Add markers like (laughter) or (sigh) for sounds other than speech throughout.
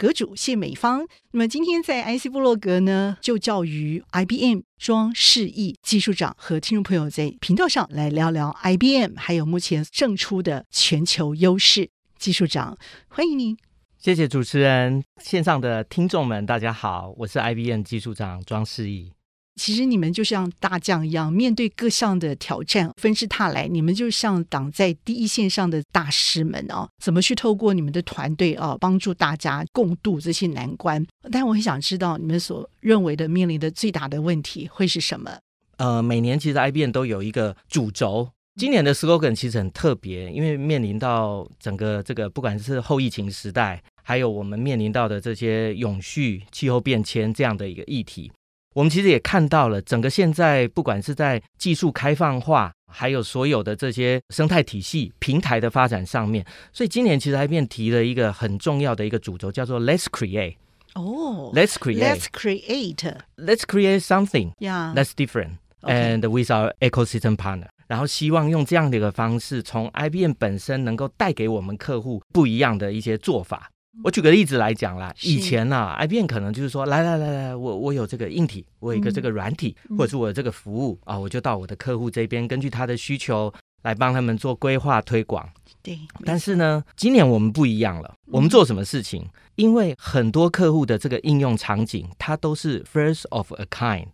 阁主谢美芳。那么今天在 IC 部落格呢，就教于 IBM 庄世义技术长和听众朋友在频道上来聊聊 IBM，还有目前胜出的全球优势。技术长，欢迎您。谢谢主持人，线上的听众们，大家好，我是 IBM 技术长庄世义。其实你们就像大将一样，面对各项的挑战纷至沓来，你们就像挡在第一线上的大师们哦，怎么去透过你们的团队啊，帮助大家共度这些难关？但我很想知道，你们所认为的面临的最大的问题会是什么？呃，每年其实 IBM 都有一个主轴，今年的 slogan 其实很特别，因为面临到整个这个不管是后疫情时代，还有我们面临到的这些永续、气候变迁这样的一个议题。我们其实也看到了，整个现在不管是在技术开放化，还有所有的这些生态体系平台的发展上面，所以今年其实 IBM 提了一个很重要的一个主轴，叫做 Let's Create。哦，Let's Create，Let's create，Let's create something Yeah. that's different and with our ecosystem partner。然后希望用这样的一个方式，从 IBM 本身能够带给我们客户不一样的一些做法。我举个例子来讲啦，以前呐、啊，IBM 可能就是说，来来来来，我我有这个硬体，我有一个这个软体，嗯、或者是我有这个服务啊，我就到我的客户这边，根据他的需求来帮他们做规划推广。对，但是呢，今年我们不一样了，我们做什么事情？嗯、因为很多客户的这个应用场景，它都是 first of a kind。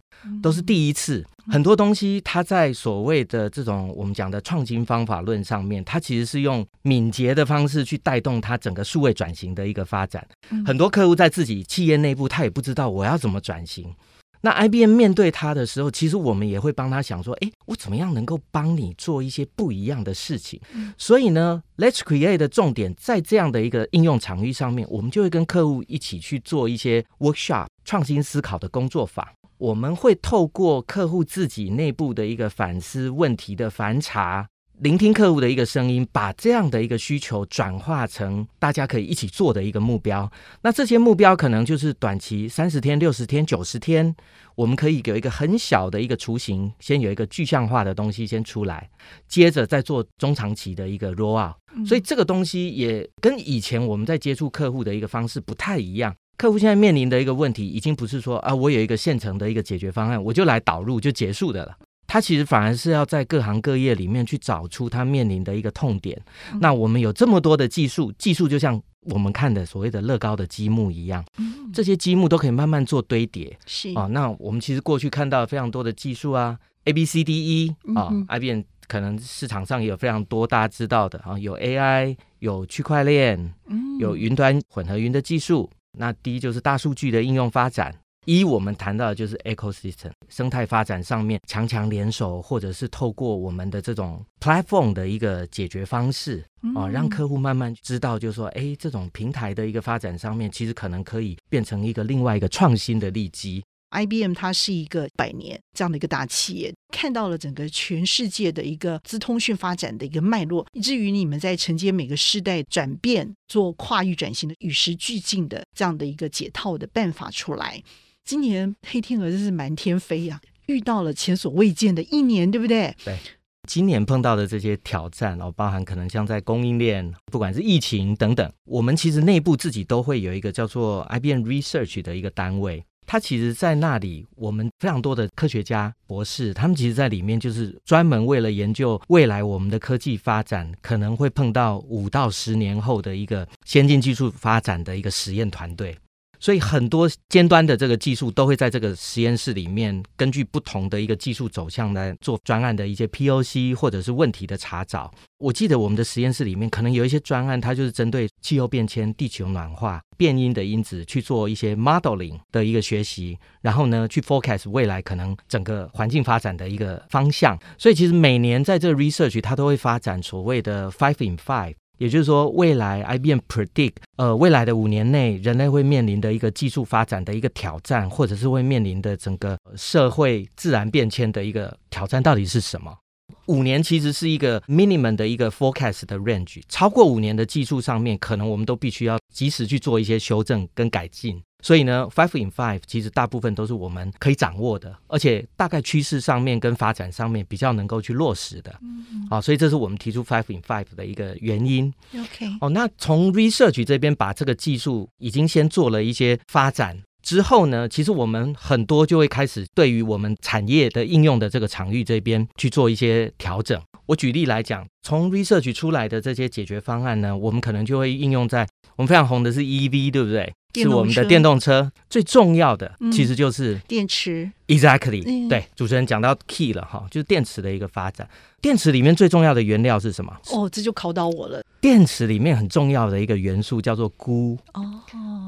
都是第一次，很多东西它在所谓的这种我们讲的创新方法论上面，它其实是用敏捷的方式去带动它整个数位转型的一个发展。很多客户在自己企业内部，他也不知道我要怎么转型。那 IBM 面对他的时候，其实我们也会帮他想说，哎，我怎么样能够帮你做一些不一样的事情？所以呢，Let's Create 的重点在这样的一个应用场域上面，我们就会跟客户一起去做一些 workshop 创新思考的工作坊。我们会透过客户自己内部的一个反思、问题的反查，聆听客户的一个声音，把这样的一个需求转化成大家可以一起做的一个目标。那这些目标可能就是短期三十天、六十天、九十天，我们可以有一个很小的一个雏形，先有一个具象化的东西先出来，接着再做中长期的一个 roll out。所以这个东西也跟以前我们在接触客户的一个方式不太一样。客户现在面临的一个问题，已经不是说啊，我有一个现成的一个解决方案，我就来导入就结束的了。他其实反而是要在各行各业里面去找出他面临的一个痛点。嗯、那我们有这么多的技术，技术就像我们看的所谓的乐高的积木一样，嗯、这些积木都可以慢慢做堆叠。是啊，那我们其实过去看到非常多的技术啊，A B C D E 啊、嗯、，IBM 可能市场上也有非常多大家知道的啊，有 AI，有区块链，嗯、有云端混合云的技术。那第一就是大数据的应用发展，一我们谈到的就是 ecosystem 生态发展上面强强联手，或者是透过我们的这种 platform 的一个解决方式啊，让客户慢慢知道，就是说，哎，这种平台的一个发展上面，其实可能可以变成一个另外一个创新的利基。IBM 它是一个百年这样的一个大企业，看到了整个全世界的一个资通讯发展的一个脉络，以至于你们在承接每个世代转变、做跨域转型的与时俱进的这样的一个解套的办法出来。今年黑天鹅真是满天飞呀、啊，遇到了前所未见的一年，对不对？对，今年碰到的这些挑战哦，包含可能像在供应链，不管是疫情等等，我们其实内部自己都会有一个叫做 IBM Research 的一个单位。它其实，在那里，我们非常多的科学家、博士，他们其实，在里面就是专门为了研究未来我们的科技发展可能会碰到五到十年后的一个先进技术发展的一个实验团队。所以很多尖端的这个技术都会在这个实验室里面，根据不同的一个技术走向来做专案的一些 POC 或者是问题的查找。我记得我们的实验室里面可能有一些专案，它就是针对气候变迁、地球暖化、变因的因子去做一些 modeling 的一个学习，然后呢去 forecast 未来可能整个环境发展的一个方向。所以其实每年在这个 research 它都会发展所谓的 five in five。也就是说，未来 IBM predict 呃未来的五年内，人类会面临的一个技术发展的一个挑战，或者是会面临的整个社会自然变迁的一个挑战到底是什么？五年其实是一个 minimum 的一个 forecast 的 range，超过五年的技术上面，可能我们都必须要及时去做一些修正跟改进。所以呢，five in five 其实大部分都是我们可以掌握的，而且大概趋势上面跟发展上面比较能够去落实的。嗯，好，所以这是我们提出 five in five 的一个原因。OK，哦，那从 research 这边把这个技术已经先做了一些发展。之后呢，其实我们很多就会开始对于我们产业的应用的这个场域这边去做一些调整。我举例来讲，从 research 出来的这些解决方案呢，我们可能就会应用在我们非常红的是 EV，对不对？是我们的电动车最重要的，其实就是电池。Exactly，对，主持人讲到 key 了哈，就是电池的一个发展。电池里面最重要的原料是什么？哦，这就考到我了。电池里面很重要的一个元素叫做钴。哦，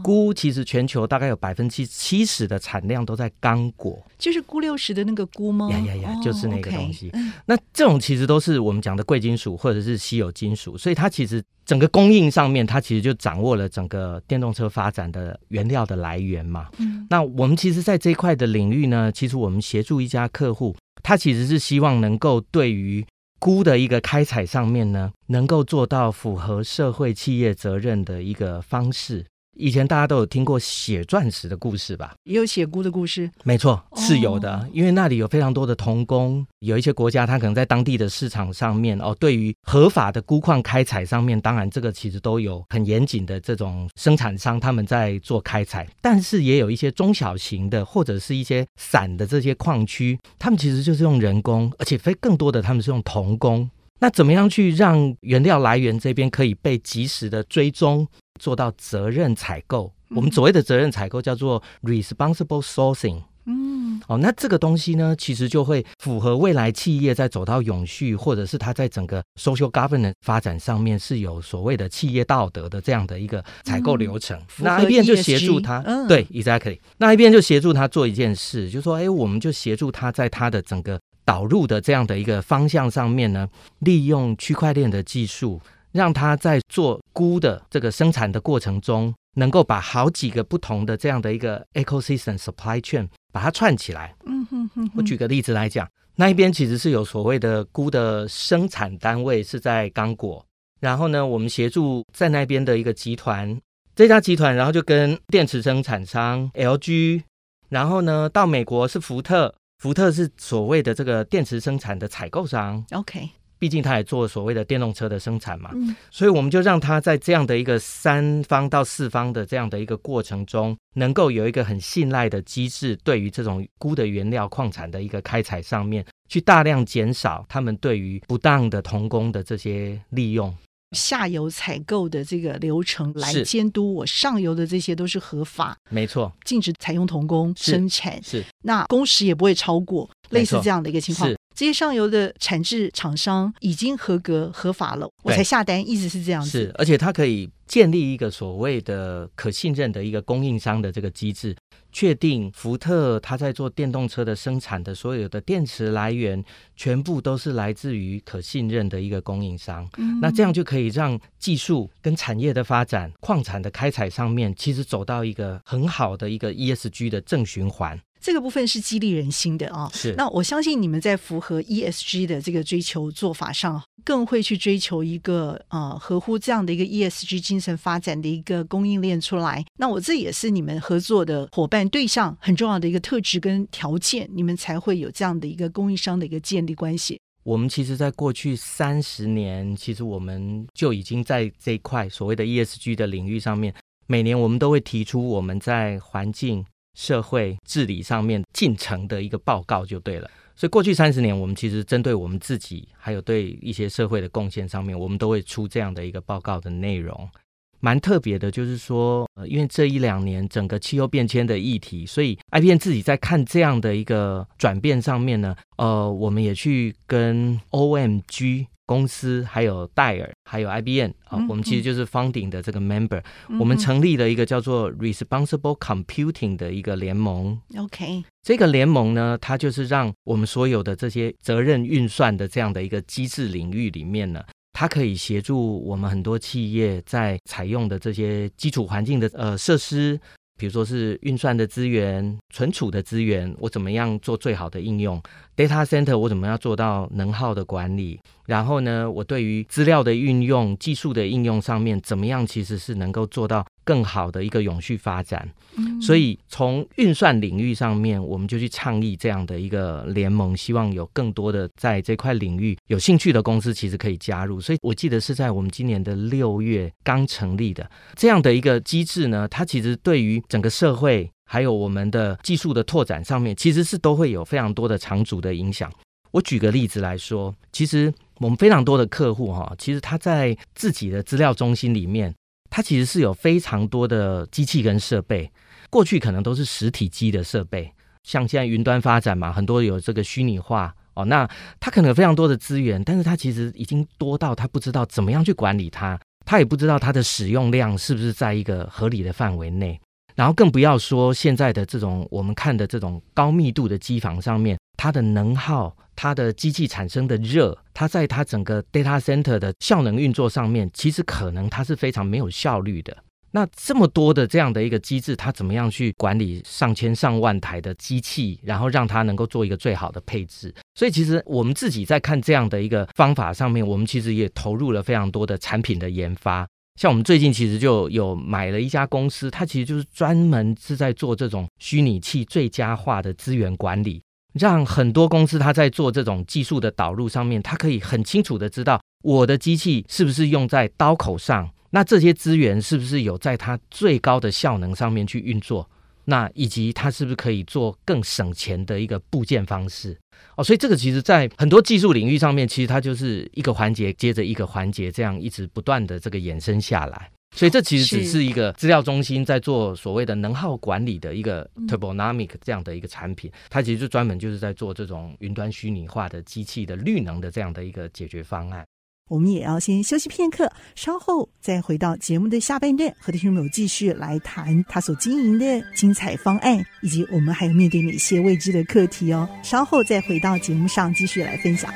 钴其实全球大概有百分之七十的产量都在刚果，就是钴六十的那个钴吗？呀呀呀，就是那个东西。那这种其实都是我们讲的贵金属或者是稀有金属，所以它其实整个供应上面，它其实就掌握了整个电动车发展的原料的来源嘛。嗯，那我们其实，在这一块的领域呢，其实我们协助一家客户，他其实是希望能够对于钴的一个开采上面呢，能够做到符合社会企业责任的一个方式。以前大家都有听过血钻石的故事吧？也有血菇的故事。没错，是有的。哦、因为那里有非常多的童工，有一些国家它可能在当地的市场上面哦，对于合法的钴矿开采上面，当然这个其实都有很严谨的这种生产商他们在做开采，但是也有一些中小型的或者是一些散的这些矿区，他们其实就是用人工，而且非更多的他们是用童工。那怎么样去让原料来源这边可以被及时的追踪？做到责任采购，我们所谓的责任采购叫做 responsible sourcing。嗯，哦，那这个东西呢，其实就会符合未来企业在走到永续，或者是它在整个 social governance 发展上面是有所谓的企业道德的这样的一个采购流程。嗯、那一边就协助他，嗯、对，exactly。那一边就协助他做一件事，就说，哎，我们就协助他在他的整个导入的这样的一个方向上面呢，利用区块链的技术。让它在做菇的这个生产的过程中，能够把好几个不同的这样的一个 ecosystem supply chain 把它串起来。嗯哼哼。我举个例子来讲，那一边其实是有所谓的菇的生产单位是在刚果，然后呢，我们协助在那边的一个集团，这家集团然后就跟电池生产商 LG，然后呢到美国是福特，福特是所谓的这个电池生产的采购商。OK。毕竟他也做所谓的电动车的生产嘛，嗯，所以我们就让他在这样的一个三方到四方的这样的一个过程中，能够有一个很信赖的机制，对于这种钴的原料矿产的一个开采上面，去大量减少他们对于不当的童工的这些利用，下游采购的这个流程来监督我上游的这些都是合法，没错，禁止采用童工生产，是，是那工时也不会超过，类似这样的一个情况。这些上游的产制厂商已经合格合法了，我才下单，一直是这样子。是，而且它可以建立一个所谓的可信任的一个供应商的这个机制，确定福特它在做电动车的生产的所有的电池来源，全部都是来自于可信任的一个供应商。嗯，那这样就可以让技术跟产业的发展、矿产的开采上面，其实走到一个很好的一个 ESG 的正循环。这个部分是激励人心的啊！是，那我相信你们在符合 ESG 的这个追求做法上，更会去追求一个呃合乎这样的一个 ESG 精神发展的一个供应链出来。那我这也是你们合作的伙伴对象很重要的一个特质跟条件，你们才会有这样的一个供应商的一个建立关系。我们其实，在过去三十年，其实我们就已经在这一块所谓的 ESG 的领域上面，每年我们都会提出我们在环境。社会治理上面进程的一个报告就对了，所以过去三十年，我们其实针对我们自己，还有对一些社会的贡献上面，我们都会出这样的一个报告的内容。蛮特别的，就是说，呃，因为这一两年整个气候变迁的议题，所以 IBM 自己在看这样的一个转变上面呢，呃，我们也去跟 OMG。公司还有戴尔，还有 IBM 啊、嗯，我们其实就是 founding 的这个 member，、嗯、我们成立了一个叫做 Responsible Computing 的一个联盟。OK，这个联盟呢，它就是让我们所有的这些责任运算的这样的一个机制领域里面呢。它可以协助我们很多企业在采用的这些基础环境的呃设施。比如说是运算的资源、存储的资源，我怎么样做最好的应用？Data center 我怎么样做到能耗的管理？然后呢，我对于资料的运用、技术的应用上面，怎么样其实是能够做到更好的一个永续发展？嗯，所以从运算领域上面，我们就去倡议这样的一个联盟，希望有更多的在这块领域有兴趣的公司，其实可以加入。所以我记得是在我们今年的六月刚成立的这样的一个机制呢，它其实对于整个社会还有我们的技术的拓展上面，其实是都会有非常多的长足的影响。我举个例子来说，其实我们非常多的客户哈，其实他在自己的资料中心里面，它其实是有非常多的机器跟设备。过去可能都是实体机的设备，像现在云端发展嘛，很多有这个虚拟化哦，那它可能有非常多的资源，但是它其实已经多到它不知道怎么样去管理它，它也不知道它的使用量是不是在一个合理的范围内。然后更不要说现在的这种我们看的这种高密度的机房上面，它的能耗、它的机器产生的热，它在它整个 data center 的效能运作上面，其实可能它是非常没有效率的。那这么多的这样的一个机制，它怎么样去管理上千上万台的机器，然后让它能够做一个最好的配置？所以其实我们自己在看这样的一个方法上面，我们其实也投入了非常多的产品的研发。像我们最近其实就有买了一家公司，它其实就是专门是在做这种虚拟器最佳化的资源管理，让很多公司它在做这种技术的导入上面，它可以很清楚的知道我的机器是不是用在刀口上，那这些资源是不是有在它最高的效能上面去运作。那以及它是不是可以做更省钱的一个部件方式哦？所以这个其实，在很多技术领域上面，其实它就是一个环节接着一个环节，这样一直不断的这个衍生下来。所以这其实只是一个资料中心在做所谓的能耗管理的一个 Turbonomic 这样的一个产品，它其实就专门就是在做这种云端虚拟化的机器的绿能的这样的一个解决方案。我们也要先休息片刻，稍后再回到节目的下半段，和听众朋友继续来谈他所经营的精彩方案，以及我们还有面对哪些未知的课题哦。稍后再回到节目上继续来分享。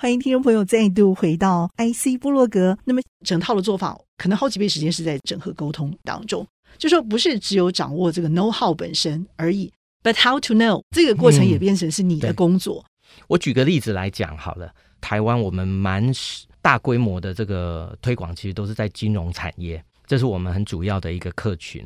欢迎听众朋友再度回到 IC 部落格。那么整套的做法，可能好几倍时间是在整合沟通当中，就说不是只有掌握这个 know how 本身而已，but how to know 这个过程也变成是你的工作。嗯，我举个例子来讲好了。台湾我们蛮大规模的这个推广，其实都是在金融产业，这是我们很主要的一个客群。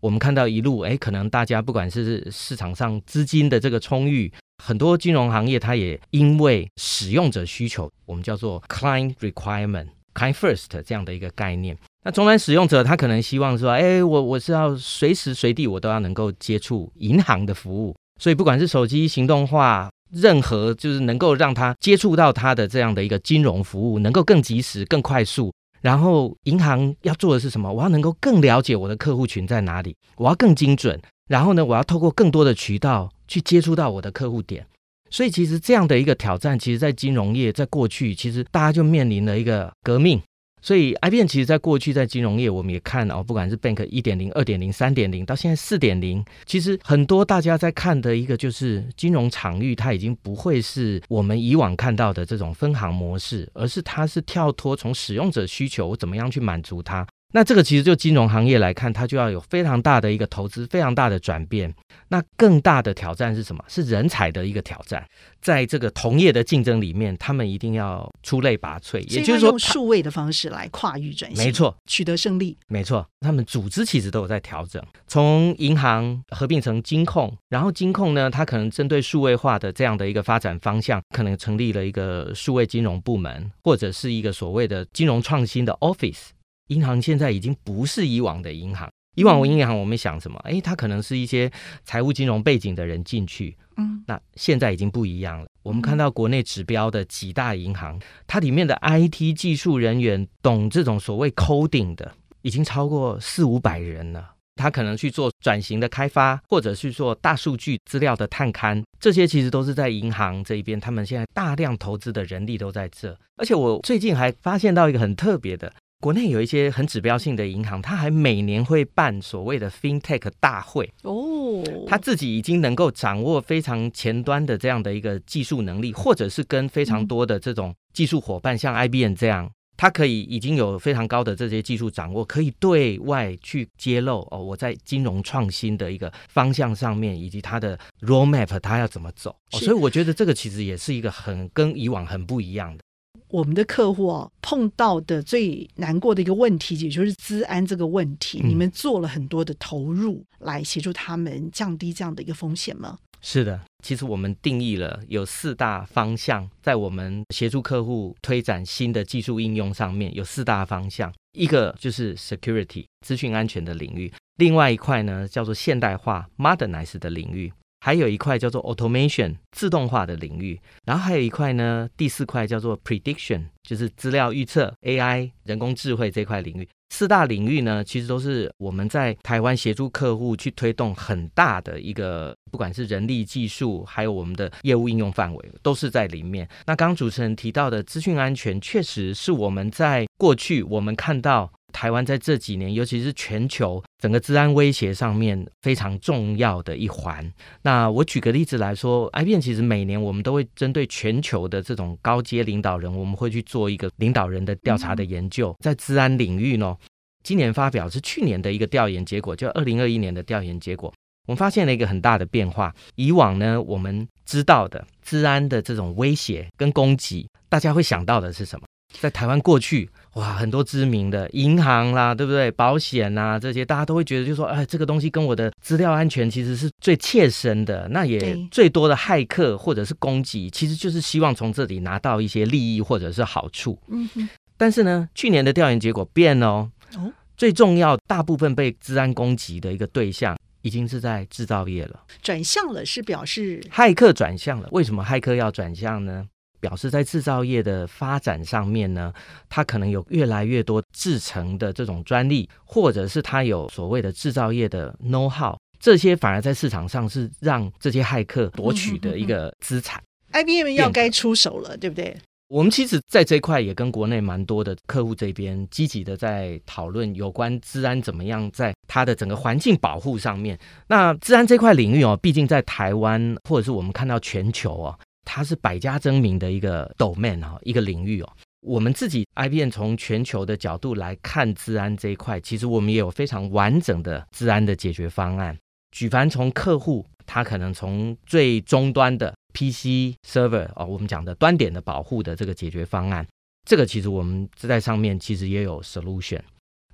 我们看到一路，哎，可能大家不管是市场上资金的这个充裕，很多金融行业它也因为使用者需求，我们叫做 client requirement, client first 这样的一个概念。那终端使用者他可能希望说，哎，我我是要随时随地我都要能够接触银行的服务，所以不管是手机行动化。任何就是能够让他接触到他的这样的一个金融服务，能够更及时、更快速。然后银行要做的是什么？我要能够更了解我的客户群在哪里，我要更精准。然后呢，我要透过更多的渠道去接触到我的客户点。所以，其实这样的一个挑战，其实在金融业在过去，其实大家就面临了一个革命。所以，IBM 其实在过去在金融业，我们也看哦，不管是 Bank 一点零、二点零、三点零，到现在四点零，其实很多大家在看的一个就是金融场域，它已经不会是我们以往看到的这种分行模式，而是它是跳脱从使用者需求，怎么样去满足它。那这个其实就金融行业来看，它就要有非常大的一个投资，非常大的转变。那更大的挑战是什么？是人才的一个挑战。在这个同业的竞争里面，他们一定要出类拔萃。也就是说，用数位的方式来跨域转型，没错，取得胜利。没错，他们组织其实都有在调整，从银行合并成金控，然后金控呢，它可能针对数位化的这样的一个发展方向，可能成立了一个数位金融部门，或者是一个所谓的金融创新的 office。银行现在已经不是以往的银行，以往我银行我们想什么？诶，它可能是一些财务金融背景的人进去，嗯，那现在已经不一样了。我们看到国内指标的几大银行，它里面的 IT 技术人员懂这种所谓 coding 的，已经超过四五百人了。他可能去做转型的开发，或者去做大数据资料的探勘，这些其实都是在银行这一边，他们现在大量投资的人力都在这。而且我最近还发现到一个很特别的。国内有一些很指标性的银行，它还每年会办所谓的 FinTech 大会哦，它自己已经能够掌握非常前端的这样的一个技术能力，或者是跟非常多的这种技术伙伴，像 IBM 这样。它可以已经有非常高的这些技术掌握，可以对外去揭露哦。我在金融创新的一个方向上面，以及它的 roadmap，它要怎么走？哦，所以我觉得这个其实也是一个很跟以往很不一样的。我们的客户哦，碰到的最难过的一个问题，也就是资安这个问题。嗯，你们做了很多的投入来协助他们降低这样的一个风险吗？是的，其实我们定义了有四大方向，在我们协助客户推展新的技术应用上面有四大方向，一个就是 security 资讯安全的领域，另外一块呢叫做现代化 modernize 的领域。还有一块叫做 automation 自动化的领域，然后还有一块呢，第四块叫做 prediction，就是资料预测 AI 人工智慧这块领域。四大领域呢，其实都是我们在台湾协助客户去推动很大的一个，不管是人力技术，还有我们的业务应用范围，都是在里面。那刚刚主持人提到的资讯安全，确实是我们在过去我们看到。台湾在这几年，尤其是全球整个治安威胁上面非常重要的一环。那我举个例子来说，IBM 其实每年我们都会针对全球的这种高阶领导人，我们会去做一个领导人的调查的研究。在治安领域呢，今年发表是去年的一个调研结果，就二零二一年的调研结果，我们发现了一个很大的变化。以往呢，我们知道的治安的这种威胁跟攻击，大家会想到的是什么？在台湾过去，哇，很多知名的银行啦，对不对？保险啊，这些大家都会觉得，就说，哎，这个东西跟我的资料安全其实是最切身的。那也最多的骇客或者是攻击，其实就是希望从这里拿到一些利益或者是好处。嗯哼。但是呢，去年的调研结果变了哦。哦。最重要，大部分被治安攻击的一个对象，已经是在制造业了。转向了，是表示骇客转向了。为什么骇客要转向呢？表示在制造业的发展上面呢，它可能有越来越多制成的这种专利，或者是它有所谓的制造业的 know how，这些反而在市场上是让这些骇客夺取的一个资产。IBM 要该出手了，对不对？我们其实在这一块也跟国内蛮多的客户这边积极的在讨论有关治安怎么样在它的整个环境保护上面。那治安这块领域哦，毕竟在台湾或者是我们看到全球哦。它是百家争鸣的一个 domain 哈，一个领域哦。我们自己 IBM 从全球的角度来看治安这一块，其实我们也有非常完整的治安的解决方案。举凡从客户，他可能从最终端的 PC server 哦，我们讲的端点的保护的这个解决方案，这个其实我们在上面其实也有 solution。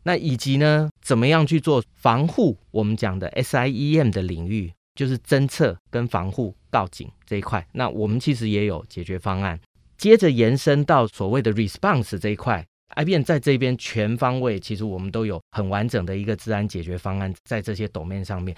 那以及呢，怎么样去做防护？我们讲的 SIEM 的领域。就是侦测跟防护告警这一块，那我们其实也有解决方案。接着延伸到所谓的 response 这一块，IBM 在这边全方位，其实我们都有很完整的一个治安解决方案，在这些 domain 上面，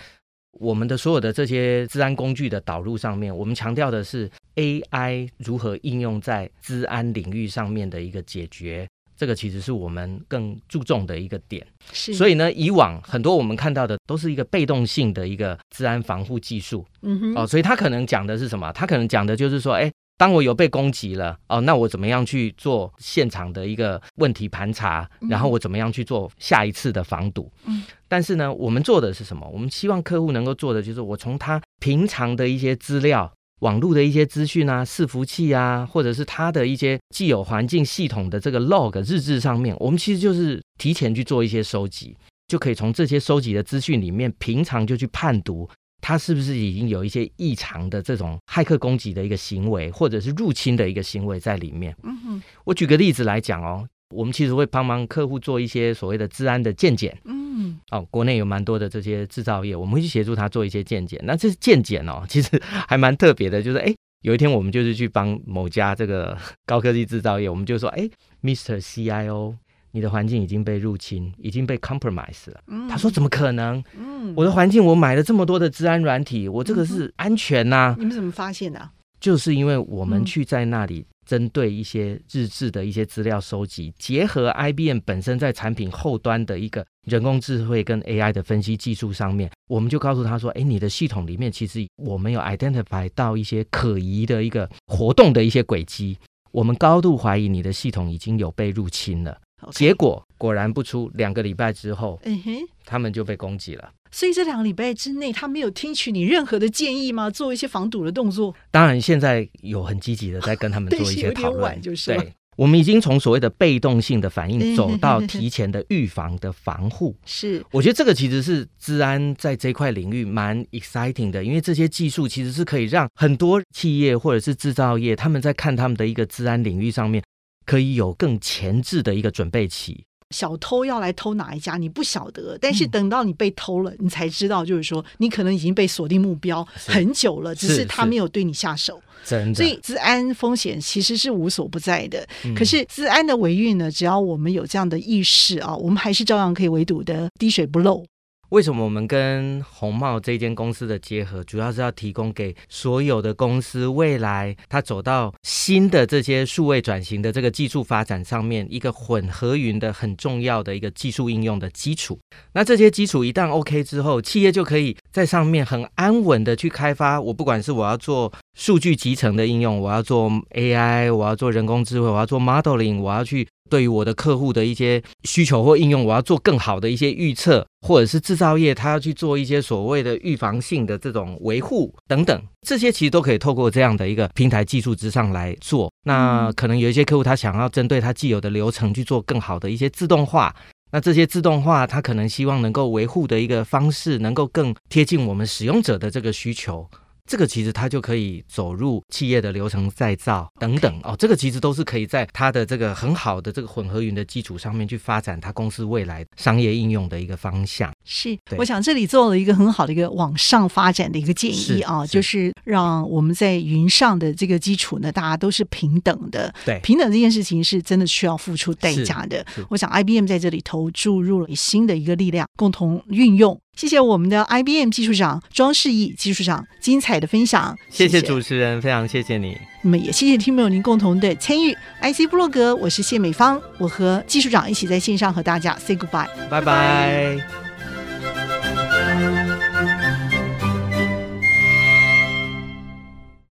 我们的所有的这些治安工具的导入上面，我们强调的是 AI 如何应用在治安领域上面的一个解决。这个其实是我们更注重的一个点，是。所以呢，以往很多我们看到的都是一个被动性的一个治安防护技术，嗯哼，哦，所以他可能讲的是什么？他可能讲的就是说，哎，当我有被攻击了，哦，那我怎么样去做现场的一个问题盘查，然后我怎么样去做下一次的防堵？嗯，但是呢，我们做的是什么？我们希望客户能够做的就是，我从他平常的一些资料。网络的一些资讯啊，伺服器啊，或者是它的一些既有环境系统的这个 log 日志上面，我们其实就是提前去做一些收集，就可以从这些收集的资讯里面，平常就去判读它是不是已经有一些异常的这种骇客攻击的一个行为，或者是入侵的一个行为在里面。嗯哼，我举个例子来讲哦。我们其实会帮忙客户做一些所谓的治安的鉴检，嗯，哦，国内有蛮多的这些制造业，我们会去协助他做一些鉴检。那这是鉴检哦，(laughs) 其实还蛮特别的，就是哎，有一天我们就是去帮某家这个高科技制造业，我们就说，哎，Mr. CIO，你的环境已经被入侵，已经被 compromise 了。嗯，他说怎么可能？嗯，我的环境我买了这么多的治安软体，我这个是安全呐、啊。你们怎么发现的、啊？就是因为我们去在那里。针对一些日志的一些资料收集，结合 IBM 本身在产品后端的一个人工智慧跟 AI 的分析技术上面，我们就告诉他说：“哎，你的系统里面其实我们有 identify 到一些可疑的一个活动的一些轨迹，我们高度怀疑你的系统已经有被入侵了。”结果果然不出两个礼拜之后，嗯哼，他们就被攻击了。所以这两个礼拜之内，他没有听取你任何的建议吗？做一些防堵的动作？当然，现在有很积极的在跟他们 (laughs) 做一些讨论。就是、对，我们已经从所谓的被动性的反应走到 (laughs) 提前的预防的防护。是，我觉得这个其实是治安在这块领域蛮 exciting 的，因为这些技术其实是可以让很多企业或者是制造业他们在看他们的一个治安领域上面，可以有更前置的一个准备期。小偷要来偷哪一家，你不晓得，但是等到你被偷了，嗯、你才知道，就是说你可能已经被锁定目标很久了，只是他没有对你下手。真的，所以治安风险其实是无所不在的。嗯、可是治安的维运呢，只要我们有这样的意识啊，我们还是照样可以围堵的滴水不漏。为什么我们跟红帽这间公司的结合，主要是要提供给所有的公司，未来它走到新的这些数位转型的这个技术发展上面，一个混合云的很重要的一个技术应用的基础。那这些基础一旦 OK 之后，企业就可以在上面很安稳的去开发。我不管是我要做数据集成的应用，我要做 AI，我要做人工智慧，我要做 modeling，我要去。对于我的客户的一些需求或应用，我要做更好的一些预测，或者是制造业他要去做一些所谓的预防性的这种维护等等，这些其实都可以透过这样的一个平台技术之上来做。那可能有一些客户他想要针对他既有的流程去做更好的一些自动化，那这些自动化它可能希望能够维护的一个方式能够更贴近我们使用者的这个需求。这个其实它就可以走入企业的流程再造等等哦，这个其实都是可以在它的这个很好的这个混合云的基础上面去发展它公司未来商业应用的一个方向。是，我想这里做了一个很好的一个往上发展的一个建议啊，就是让我们在云上的这个基础呢，大家都是平等的。对，平等这件事情是真的需要付出代价的。我想 IBM 在这里投注入了新的一个力量，共同运用。谢谢我们的 IBM 技术长庄世义技术长精彩的分享，谢谢主持人，非常谢谢你。那么也谢谢听众您共同的参与。IC 部落格，我是谢美芳，我和技术长一起在线上和大家 say goodbye，拜拜。Thank you.